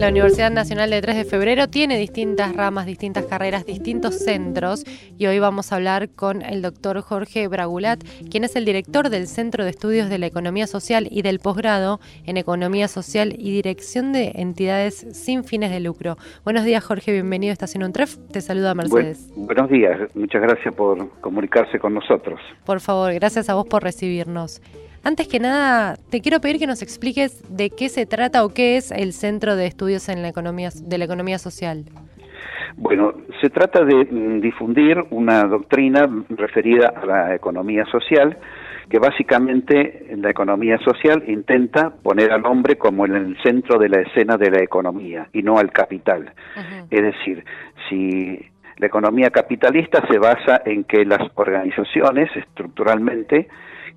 La Universidad Nacional de 3 de Febrero tiene distintas ramas, distintas carreras, distintos centros y hoy vamos a hablar con el doctor Jorge Bragulat, quien es el director del Centro de Estudios de la Economía Social y del posgrado en Economía Social y Dirección de Entidades sin fines de lucro. Buenos días Jorge, bienvenido a Estación Untref, te saluda Mercedes. buenos días, muchas gracias por comunicarse con nosotros. Por favor, gracias a vos por recibirnos. Antes que nada, te quiero pedir que nos expliques de qué se trata o qué es el Centro de Estudios en la Economía, de la Economía Social. Bueno, se trata de mm, difundir una doctrina referida a la economía social que básicamente en la economía social intenta poner al hombre como en el centro de la escena de la economía y no al capital. Es decir, si la economía capitalista se basa en que las organizaciones estructuralmente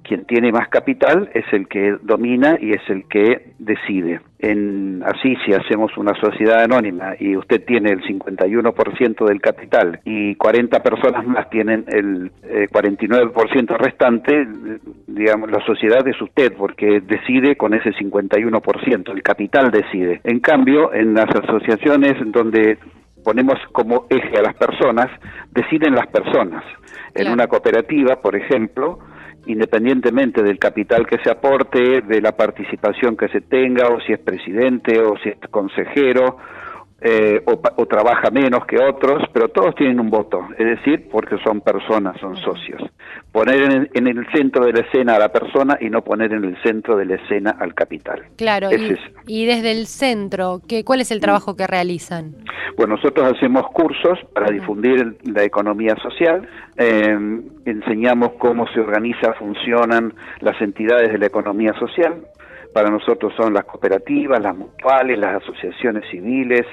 quien tiene más capital es el que domina y es el que decide. En, así, si hacemos una sociedad anónima y usted tiene el 51% del capital y 40 personas más tienen el 49% eh, restante, digamos, la sociedad es usted porque decide con ese 51%, el capital decide. En cambio, en las asociaciones donde ponemos como eje a las personas, deciden las personas. En una cooperativa, por ejemplo, independientemente del capital que se aporte, de la participación que se tenga, o si es presidente, o si es consejero, eh, o, trabaja menos que otros, pero todos tienen un voto, es decir, porque son personas, son socios. Poner en, el centro de la escena a la persona y no poner en el centro de la escena al capital. Claro, y, desde el centro, ¿qué, ¿cuál es el trabajo que realizan? Bueno, nosotros hacemos cursos para difundir la economía social, em, enseñamos cómo se organiza, funcionan las entidades de la economía social, para nosotros son las cooperativas, las mutuales, las asociaciones civiles,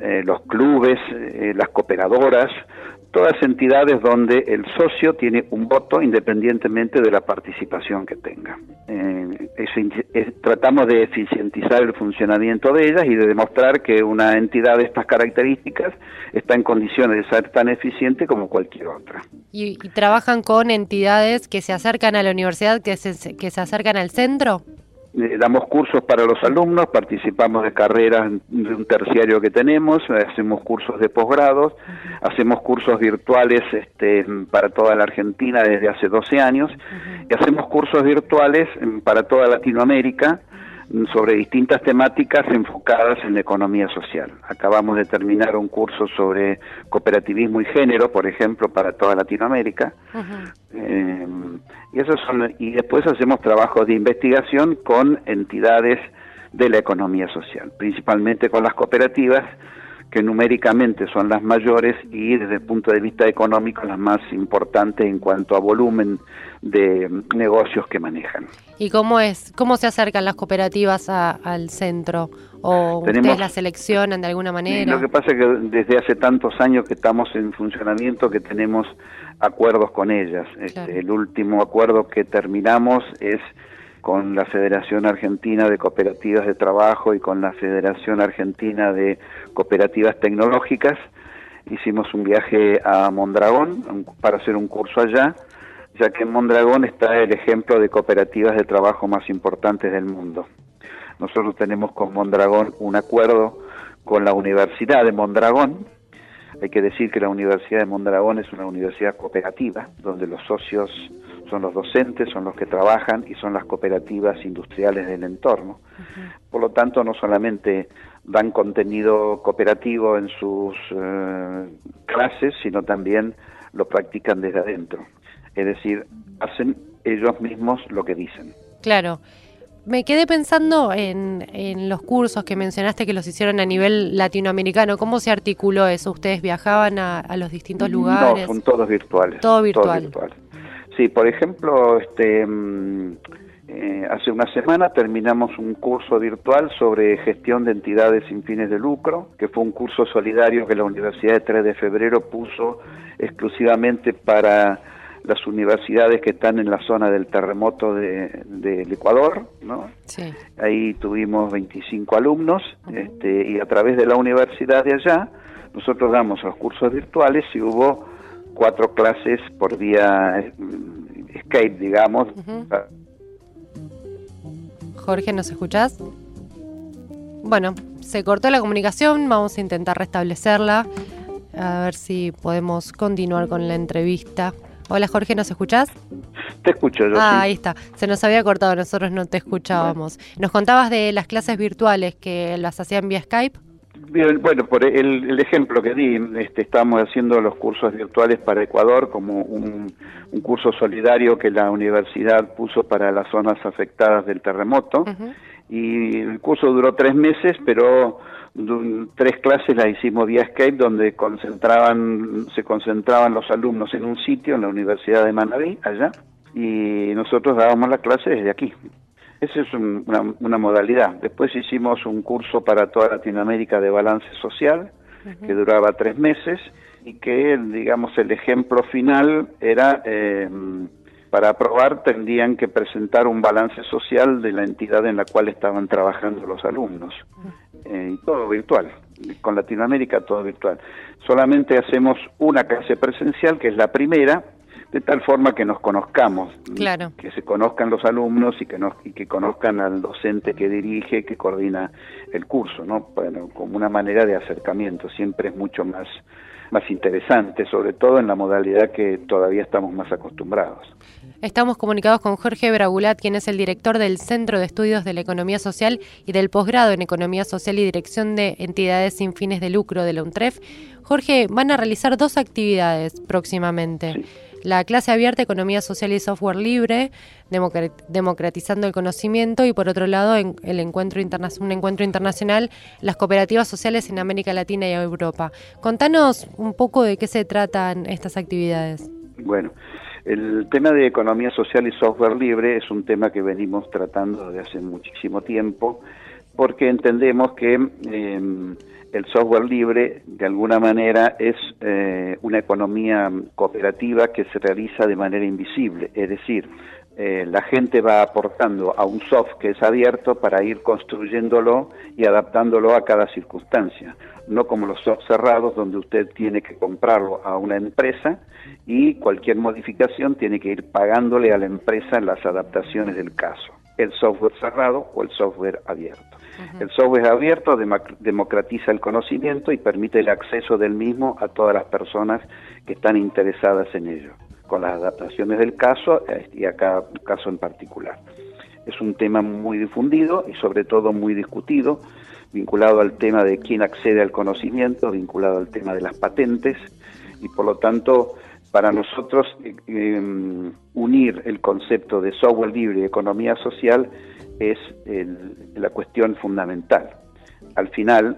eh, los clubes, eh, las cooperadoras, todas entidades donde el socio tiene un voto independientemente de la participación que tenga. Eh, tratamos de eficientizar el funcionamiento de ellas y de demostrar que una entidad de estas características está en condiciones de ser tan eficiente como cualquier otra. ¿Y, trabajan con entidades que se acercan a la universidad, que que se acercan al centro? Eh, damos cursos para los alumnos, participamos de carreras de un terciario que tenemos, hacemos cursos de posgrados, hacemos cursos virtuales este, para toda la Argentina desde hace 12 años y hacemos cursos virtuales para toda Latinoamérica sobre distintas temáticas enfocadas en la economía social. Acabamos de terminar un curso sobre cooperativismo y género, por ejemplo, para toda Latinoamérica. Eh, y, esos son, y después hacemos trabajos de investigación con entidades de la economía social, principalmente con las cooperativas, que numéricamente son las mayores y desde el punto de vista económico las más importantes en cuanto a volumen de negocios que manejan. ¿Y cómo es, cómo se acercan las cooperativas al centro? ¿O ustedes las seleccionan de alguna manera? Lo que pasa es que desde hace tantos años que estamos en funcionamiento que tenemos acuerdos con ellas. Este, el último acuerdo que terminamos es con la Federación Argentina de Cooperativas de Trabajo y con la Federación Argentina de Cooperativas Tecnológicas. Hicimos un viaje a Mondragón para hacer un curso allá, ya que en Mondragón está el ejemplo de cooperativas de trabajo más importantes del mundo. Nosotros tenemos con Mondragón un acuerdo con la Universidad de Mondragón. Hay que decir que la Universidad de Mondragón es una universidad cooperativa, donde los socios son los docentes, son los que trabajan y son las cooperativas industriales del entorno. Por lo tanto, no solamente dan contenido cooperativo en sus eh, clases, sino también lo practican desde adentro. Es decir, hacen ellos mismos lo que dicen. Claro. Me quedé pensando en, en, los cursos que mencionaste que los hicieron a nivel latinoamericano. ¿Cómo se articuló eso? ¿Ustedes viajaban a, los distintos lugares? No, son todos virtuales. Todo virtual. Sí, por ejemplo, este, mm, eh, hace una semana terminamos un curso virtual sobre gestión de entidades sin fines de lucro, que fue un curso solidario que la Universidad de 3 de Febrero puso exclusivamente para las universidades que están en la zona del terremoto del Ecuador, ¿no? Sí. Ahí tuvimos 25 alumnos este, y a través de la universidad de allá nosotros damos los cursos virtuales y hubo cuatro clases por día Skype, digamos. Jorge, ¿nos escuchás? Bueno, se cortó la comunicación, vamos a intentar restablecerla, a ver si podemos continuar con la entrevista. Hola Jorge, ¿nos escuchás? Te escucho yo. Ah, ahí está. Se nos había cortado, nosotros no te escuchábamos. Nos contabas de las clases virtuales que las hacían vía Skype. Bien, bueno, por el, ejemplo que di, este, estamos haciendo los cursos virtuales para Ecuador como un, curso solidario que la universidad puso para las zonas afectadas del terremoto. Y el curso duró tres meses, pero tres clases las hicimos vía Skype donde concentraban, se concentraban los alumnos en un sitio, en la Universidad de Manabí, allá, y nosotros dábamos la clase desde aquí. Esa es una, modalidad. Después hicimos un curso para toda Latinoamérica de balance social, que duraba tres meses, y que, digamos, el ejemplo final era, eh, para aprobar, tendrían que presentar un balance social de la entidad en la cual estaban trabajando los alumnos. Eh, y todo virtual. Con Latinoamérica todo virtual. Solamente hacemos una clase presencial, que es la primera, de tal forma que nos conozcamos, claro. que se conozcan los alumnos y que, nos, y que conozcan al docente que dirige, que coordina el curso, ¿no? Bueno, como una manera de acercamiento, siempre es mucho más, más interesante, sobre todo en la modalidad que todavía estamos más acostumbrados. Estamos comunicados con Jorge Bragulat, quien es el director del Centro de Estudios de la Economía Social y del posgrado en Economía Social y Dirección de Entidades sin fines de lucro de la UNTREF. Jorge, van a realizar dos actividades próximamente la clase abierta Economía Social y Software Libre, democratizando el conocimiento, y por otro lado el encuentro un encuentro internacional, las cooperativas sociales en América Latina y Europa. Contanos un poco de qué se tratan estas actividades. Bueno, el tema de economía social y software libre es un tema que venimos tratando desde hace muchísimo tiempo porque entendemos que em, el software libre de alguna manera es eh, una economía cooperativa que se realiza de manera invisible, es decir, eh, la gente va aportando a un software que es abierto para ir construyéndolo y adaptándolo a cada circunstancia, no como los software cerrados donde usted tiene que comprarlo a una empresa y cualquier modificación tiene que ir pagándole a la empresa las adaptaciones del caso, el software cerrado o el software abierto. El software abierto democratiza el conocimiento y permite el acceso del mismo a todas las personas que están interesadas en ello, con las adaptaciones del caso eh, y a cada caso en particular. Es un tema muy difundido y sobre todo muy discutido, vinculado al tema de quién accede al conocimiento, vinculado al tema de las patentes y por lo tanto para nosotros eh, em, unir el concepto de software libre y economía social es la cuestión fundamental. Al final,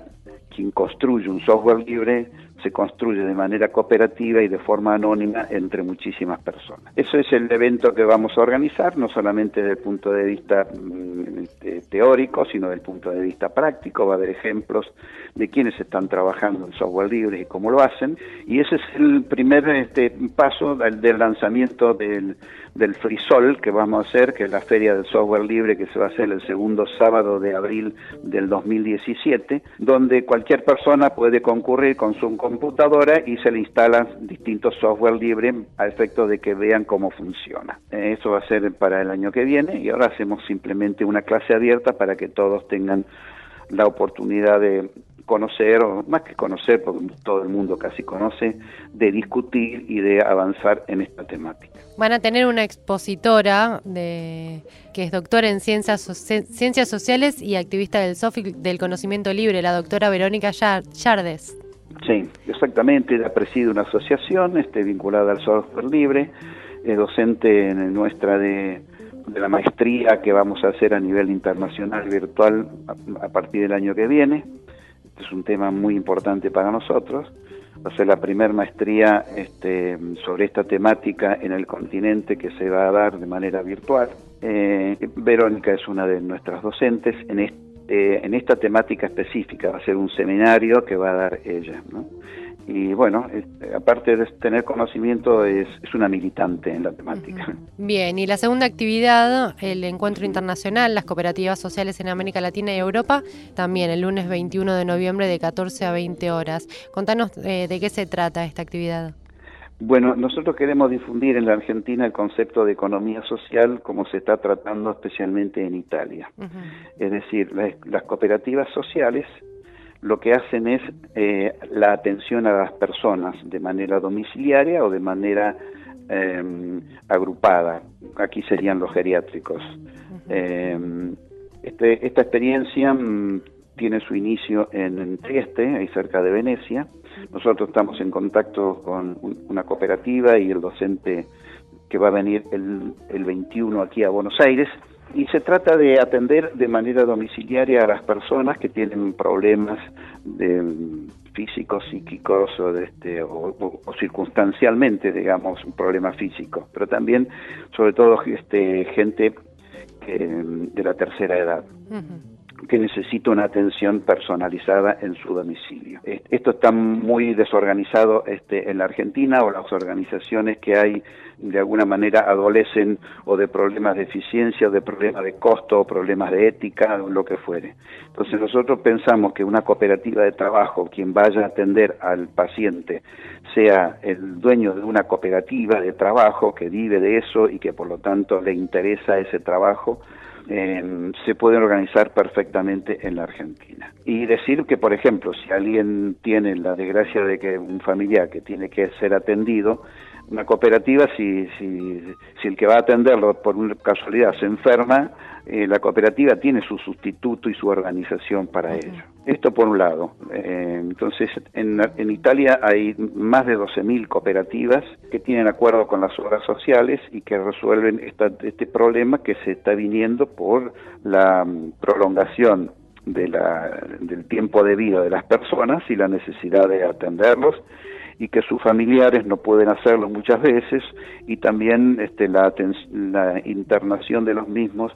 quien construye un software libre se construye de manera cooperativa y de forma anónima entre muchísimas personas. Eso es el evento que vamos a organizar, no solamente desde el punto de vista mm, este, teórico, sino desde el punto de vista práctico. Va a haber ejemplos de quienes están trabajando en software libre y cómo lo hacen. Y ese es el primer este, paso del, lanzamiento del, del FreeSol que vamos a hacer, que es la feria del software libre que se va a hacer el segundo sábado de abril del 2017, donde cualquier persona puede concurrir con su computadora y se le instalan distintos software libres a efecto de que vean cómo funciona. Eh, eso va a ser para el año que viene y ahora hacemos simplemente una clase abierta para que todos tengan la oportunidad de conocer, o más que conocer, porque todo el mundo casi conoce, de discutir y de avanzar en esta temática. Van a tener una expositora de, que es doctora en ciencias, ciencias sociales y activista del SOFIC del conocimiento libre, la doctora Verónica Yardes. Sí, exactamente. Ella preside una asociación este, vinculada al software libre, es docente en nuestra de, la maestría que vamos a hacer a nivel internacional virtual a, partir del año que viene. Este es un tema muy importante para nosotros. Va a ser la primera maestría este, sobre esta temática en el continente que se va a dar de manera virtual. Eh, Verónica es una de nuestras docentes en este en esta temática específica. Va a ser un seminario que va a dar ella. Y bueno, aparte de tener conocimiento, es, una militante en la temática. Bien, y la segunda actividad, el encuentro internacional, las cooperativas sociales en América Latina y Europa, también el lunes 21 de noviembre de 14 a 20 horas. Contanos eh, de qué se trata esta actividad. Bueno, nosotros queremos difundir en la Argentina el concepto de economía social como se está tratando especialmente en Italia. Es decir, las, cooperativas sociales lo que hacen es eh, la atención a las personas de manera domiciliaria o de manera em, agrupada. Aquí serían los geriátricos. Em, este, esta experiencia mm, tiene su inicio en Trieste, ahí cerca de Venecia. Nosotros estamos en contacto con una cooperativa y el docente que va a venir el, el 21 aquí a Buenos Aires. Y se trata de atender de manera domiciliaria a las personas que tienen problemas de, físicos, psíquicos o, de este, o, circunstancialmente, digamos, un problema físico, pero también, sobre todo, este, gente de la tercera edad que necesita una atención personalizada en su domicilio. Esto está muy desorganizado este, en la Argentina o las organizaciones que hay de alguna manera adolecen o de problemas de eficiencia o de problemas de costo o problemas de ética o lo que fuere. Entonces nosotros pensamos que una cooperativa de trabajo, quien vaya a atender al paciente, sea el dueño de una cooperativa de trabajo que vive de eso y que por lo tanto le interesa ese trabajo, se pueden organizar perfectamente en la Argentina. Y decir que, por ejemplo, si alguien tiene la desgracia de que un familiar que tiene que ser atendido, una cooperativa, si, si, si el que va a atenderlo por una casualidad se enferma, eh, la cooperativa tiene su sustituto y su organización para ello. Esto por un lado. Eh, entonces, en, en, Italia hay más de 12.000 cooperativas que tienen acuerdo con las obras sociales y que resuelven este problema que se está viniendo por la mm, prolongación de la, del tiempo de vida de las personas y la necesidad de atenderlos y que sus familiares no pueden hacerlo muchas veces y también este, la, la internación de los mismos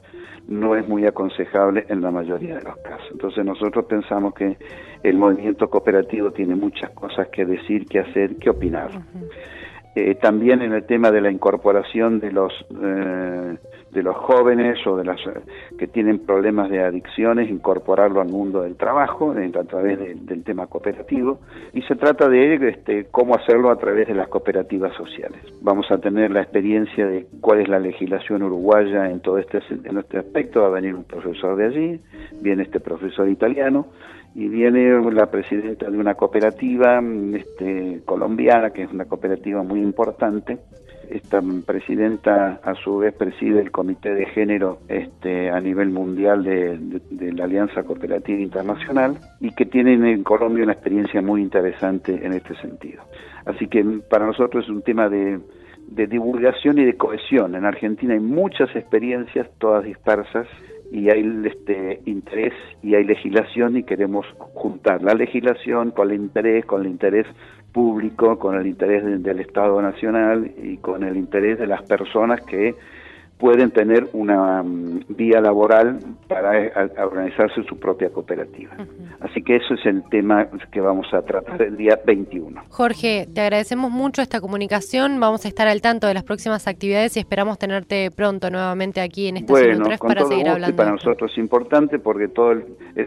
no es muy aconsejable en la mayoría de los casos. Entonces nosotros pensamos que el movimiento cooperativo tiene muchas cosas que decir, que hacer, que opinar. Eh, también en el tema de la incorporación de los eh, de los jóvenes o de las que tienen problemas de adicciones, incorporarlo al mundo del trabajo a través del tema cooperativo y se trata de este, cómo hacerlo a través de las cooperativas sociales. Vamos a tener la experiencia de cuál es la legislación uruguaya en todo este, en este aspecto, va a venir un profesor de allí, viene este profesor italiano y viene la presidenta de una cooperativa este, colombiana, que es una cooperativa muy importante. Esta presidenta a su vez preside el Comité de Género este, a nivel mundial de, la Alianza Cooperativa Internacional y que tienen en Colombia una experiencia muy interesante en este sentido. Así que para nosotros es un tema de, de divulgación y de cohesión. En Argentina hay muchas experiencias, todas dispersas, y hay este interés y hay legislación y queremos juntar la legislación con el interés, con el interés público, con el interés del Estado Nacional y con el interés de las personas que pueden tener una mm, vía laboral para eh, organizarse su propia cooperativa. Así que eso es el tema que vamos a tratar el día 21. Jorge, te agradecemos mucho esta comunicación. Vamos a estar al tanto de las próximas actividades y esperamos tenerte pronto nuevamente aquí en Estación 3 para seguir hablando. Para nosotros es importante porque todo el,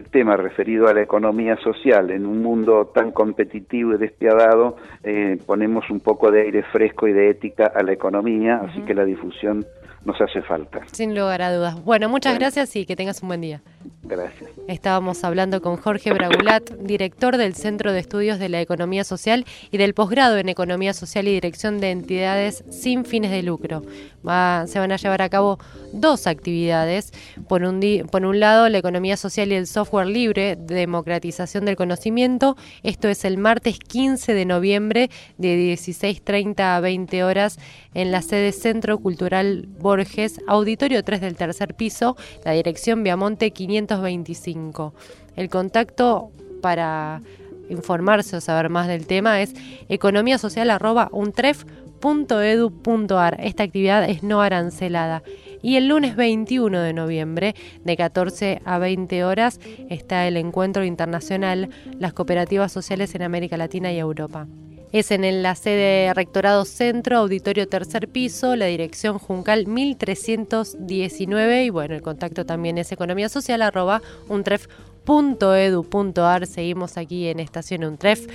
tema referido a la economía social en un mundo tan competitivo y despiadado, eh, ponemos un poco de aire fresco y de ética a la economía, así que la difusión nos hace falta. Sin lugar a dudas. Bueno, muchas gracias y que tengas un buen día. Gracias. Estábamos hablando con Jorge Bragulat, director del Centro de Estudios de la Economía Social y del posgrado en Economía Social y Dirección de Entidades sin fines de lucro. se van a llevar a cabo dos actividades. Por un, por un lado, la economía social y el software libre, democratización del conocimiento. Esto es el martes 15 de noviembre de 16.30 a 20 horas en la sede Centro Cultural Borges, auditorio 3 del tercer piso, la dirección Viamonte 525. El contacto para informarse o saber más del tema es economiasocial.untref.edu.ar. Esta actividad es no arancelada. Y el lunes 21 de noviembre, de 14 a 20 horas, está el encuentro internacional Las cooperativas sociales en América Latina y Europa. Es en la sede Rectorado Centro, Auditorio Tercer Piso, la dirección Juncal 1319 y bueno, el contacto también es economía social arroba untref.edu.ar. Seguimos aquí en Estación Untref.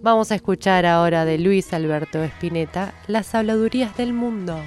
Vamos a escuchar ahora de Luis Alberto Espineta las habladurías del mundo.